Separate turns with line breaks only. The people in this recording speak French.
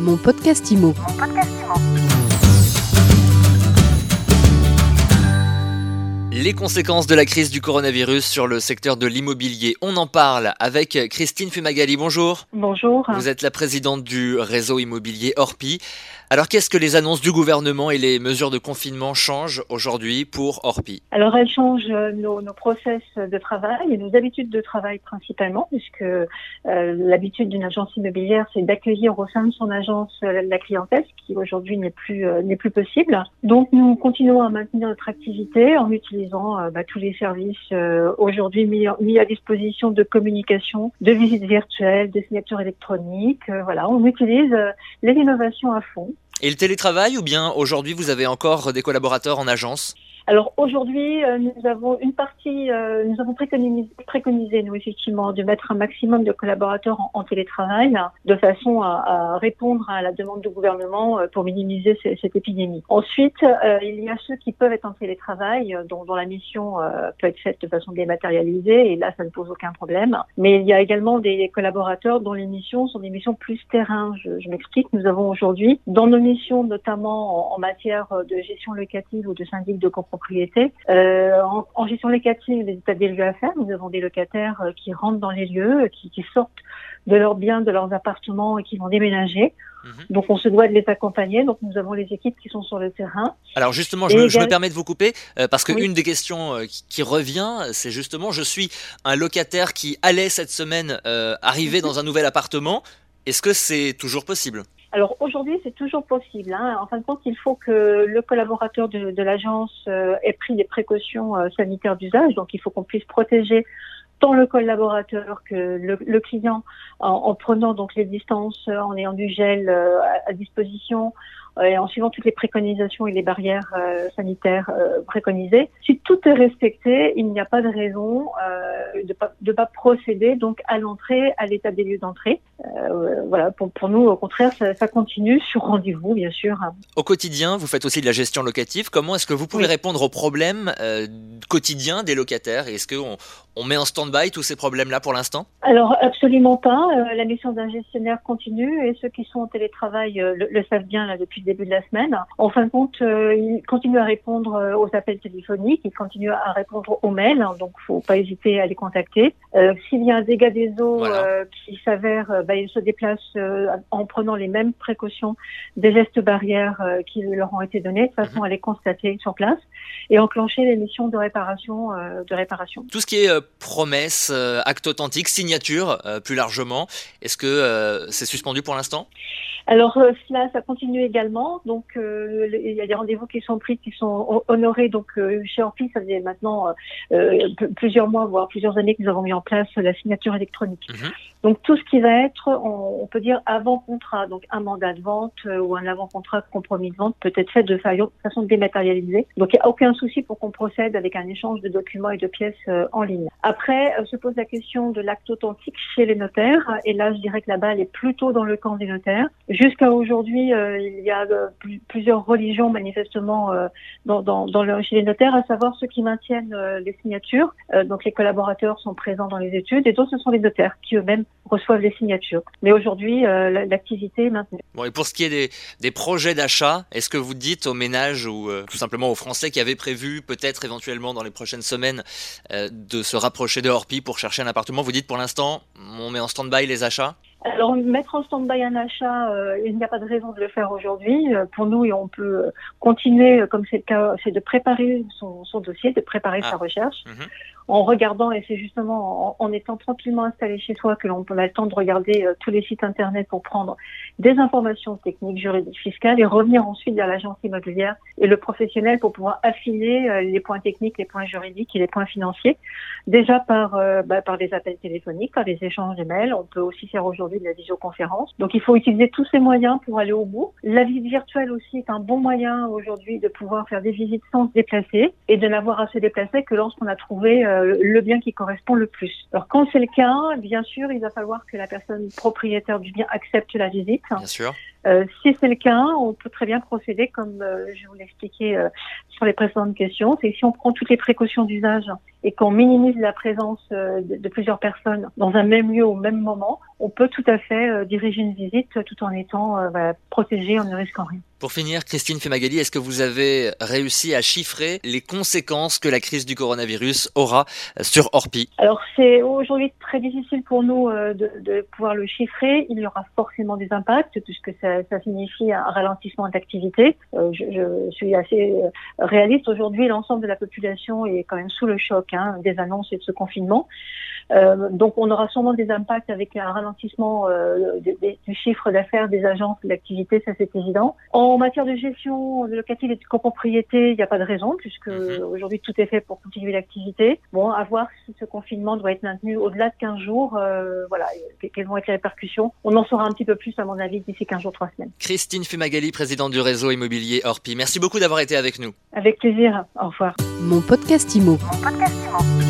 Mon podcast IMO.
Les conséquences de la crise du coronavirus sur le secteur de l'immobilier, on en parle avec Christine Fumagali. Bonjour.
Bonjour.
Vous êtes la présidente du réseau immobilier Orpi. Alors qu'est-ce que les annonces du gouvernement et les mesures de confinement changent aujourd'hui pour Orpi?
Alors elles changent euh, nos, nos, process de travail et nos habitudes de travail principalement, puisque euh, l'habitude d'une agence immobilière, c'est d'accueillir au sein de son agence euh, la clientèle, ce qui aujourd'hui n'est plus euh, n'est plus possible. Donc nous continuons à maintenir notre activité en utilisant euh, bah, tous les services euh, aujourd'hui mis, à disposition de communication, de visites virtuelles, de signatures électroniques. voilà, on utilise les innovations à fond.
Et le télétravail ou bien aujourd'hui vous avez encore des collaborateurs en agence?
Alors aujourd'hui, euh, nous avons une partie, euh, nous avons préconisé, nous effectivement, de mettre un maximum de collaborateurs en, en télétravail, de façon à, à, répondre à la demande du gouvernement euh, pour minimiser cette, épidémie. Ensuite, il y a ceux qui peuvent être en télétravail, dont, dont, la mission peut être faite de façon dématérialisée, et là, ça ne pose aucun problème. Mais il y a également des collaborateurs dont les missions sont des missions plus terrain. Je, je m'explique. Nous avons aujourd'hui, dans nos missions, notamment en, en, matière de gestion locative ou de syndic de copropriété, propriété. Euh, en, en, gestion locative, les états des lieux à faire, nous avons des locataires euh, qui rentrent dans les lieux, qui, qui, sortent de leurs biens, de leurs appartements et qui vont déménager. Mmh. Donc on se doit de les accompagner. Donc nous avons les équipes qui sont sur le terrain.
Alors justement, je, me, je me permets de vous couper euh, parce que oui. une des questions euh, qui, qui, revient, c'est justement, je suis un locataire qui allait cette semaine euh, arriver dans un nouvel appartement. Est-ce que c'est toujours possible?
Alors aujourd'hui, c'est toujours possible. Hein. En fin de compte, il faut que le collaborateur de, l'agence euh, ait pris des précautions euh, sanitaires d'usage. Donc, il faut qu'on puisse protéger tant le collaborateur que le, client en, en, prenant donc les distances, en ayant du gel euh, à disposition, et en suivant toutes les préconisations et les barrières euh, sanitaires euh, préconisées. Si tout est respecté, il n'y a pas de raison euh, de pas de pas procéder donc à l'entrée, à l'état des lieux d'entrée. voilà, pour, pour nous, au contraire, ça, ça continue sur rendez-vous, bien sûr.
Au quotidien, vous faites aussi de la gestion locative. Comment est-ce que vous pouvez oui. répondre aux problèmes quotidiens des locataires? Est-ce qu'on on met en stand-by tous ces problèmes-là pour l'instant?
Alors absolument pas. la mission d'un gestionnaire continue et ceux qui sont en télétravail le, le savent bien là depuis début de la semaine. En fin de compte, euh, il continue à répondre euh, aux appels téléphoniques, il continue à répondre aux mails, hein, donc faut pas hésiter à les contacter. Euh, S'il y a un dégât des eaux voilà. Qui s'avère, bah, il se déplace en prenant les mêmes précautions des gestes barrières qui leur ont été donnés, de façon à les constater sur place et enclencher les missions de réparation. de réparation.
Tout ce qui est promesse, acte authentique, signature, plus largement, est-ce que c'est suspendu pour l'instant?
Alors cela, ça continue également. Donc euh, il y a des rendez-vous qui sont pris, qui sont honorés. Donc euh, chez Orpi, ça faisait maintenant euh, plusieurs mois, voire plusieurs années que nous avons mis en place la signature électronique. Mmh. Donc tout ce qui va être, on, on, peut dire avant contrat, donc un mandat de vente ou un avant contrat compromis de vente peut être fait de façon dématérialisée. Donc il n'y a aucun souci pour qu'on procède avec un échange de documents et de pièces en ligne. Après se pose la question de l'acte authentique chez les notaires. Et là, je dirais que la balle est plutôt dans le camp des notaires. Jusqu'à aujourd'hui, euh, il y a euh, plusieurs religions manifestement euh, dans, dans, dans le, chez les notaires, à savoir ceux qui maintiennent les signatures. donc les collaborateurs sont présents dans les études et d'autres ce sont les notaires qui eux-mêmes reçoivent les signatures. Mais aujourd'hui, l'activité est maintenue.
Bon, et pour ce qui est des, des projets d'achat, est-ce que vous dites aux ménages ou tout simplement aux Français qui avaient prévu peut-être éventuellement dans les prochaines semaines de se rapprocher de Orpi pour chercher un appartement, vous dites pour l'instant, on met en stand-by les achats?
Alors mettre en stand-by un achat, euh, il n'y a pas de raison de le faire aujourd'hui. Euh, pour nous, et on peut continuer, comme c'est le cas, c'est de préparer son, son, dossier, de préparer ah. sa recherche. Mmh en regardant, et c'est justement en, étant tranquillement installé chez soi que l'on a le temps de regarder euh, tous les sites internet pour prendre des informations techniques, juridiques, fiscales et revenir ensuite vers l'agence immobilière et le professionnel pour pouvoir affiner euh, les points techniques, les points juridiques et les points financiers. Déjà par, euh, bah, par des appels téléphoniques, par des échanges de mails. On peut aussi faire aujourd'hui de la visioconférence. Donc il faut utiliser tous ces moyens pour aller au bout. La visite virtuelle aussi est un bon moyen aujourd'hui de pouvoir faire des visites sans se déplacer et de n'avoir à se déplacer que lorsqu'on a trouvé euh, le bien qui correspond le plus. Alors quand c'est le cas, bien sûr, il va falloir que la personne propriétaire du bien accepte la visite.
Bien sûr.
Euh, si c'est le cas, on peut très bien procéder comme euh, je vous l'expliquais euh, sur les précédentes questions. C'est si on prend toutes les précautions d'usage et qu'on minimise la présence de, de, plusieurs personnes dans un même lieu au même moment, on peut tout à fait diriger une visite tout en étant protégé, en ne risquant rien.
Pour finir, Christine Femagali, est-ce que vous avez réussi à chiffrer les conséquences que la crise du coronavirus aura sur Orpi?
Alors c'est aujourd'hui très difficile pour nous euh, de, de, pouvoir le chiffrer. Il y aura forcément des impacts puisque ça, ça signifie un ralentissement d'activité. Euh, je, je, suis assez euh, réaliste. Aujourd'hui, l'ensemble de la population est quand même sous le choc hein, des annonces et de ce confinement. Euh, donc on aura sûrement des impacts avec un ralentissement euh, du chiffre d'affaires des agences d'activité, ça c'est évident. En matière de gestion de locative et de copropriété, il n'y a pas de raison puisque mhm. aujourd'hui tout est fait pour continuer l'activité. Bon, à voir si ce confinement doit être maintenu au-delà de 15 jours. Voilà, quelles vont être les répercussions On en saura un petit peu plus à mon avis d'ici 15 jours, 3 semaines.
Christine Fumagali, présidente du réseau immobilier Orpi. Merci beaucoup d'avoir été avec nous.
Avec plaisir. Au revoir.
Mon podcast Imo. Mon podcast Imo.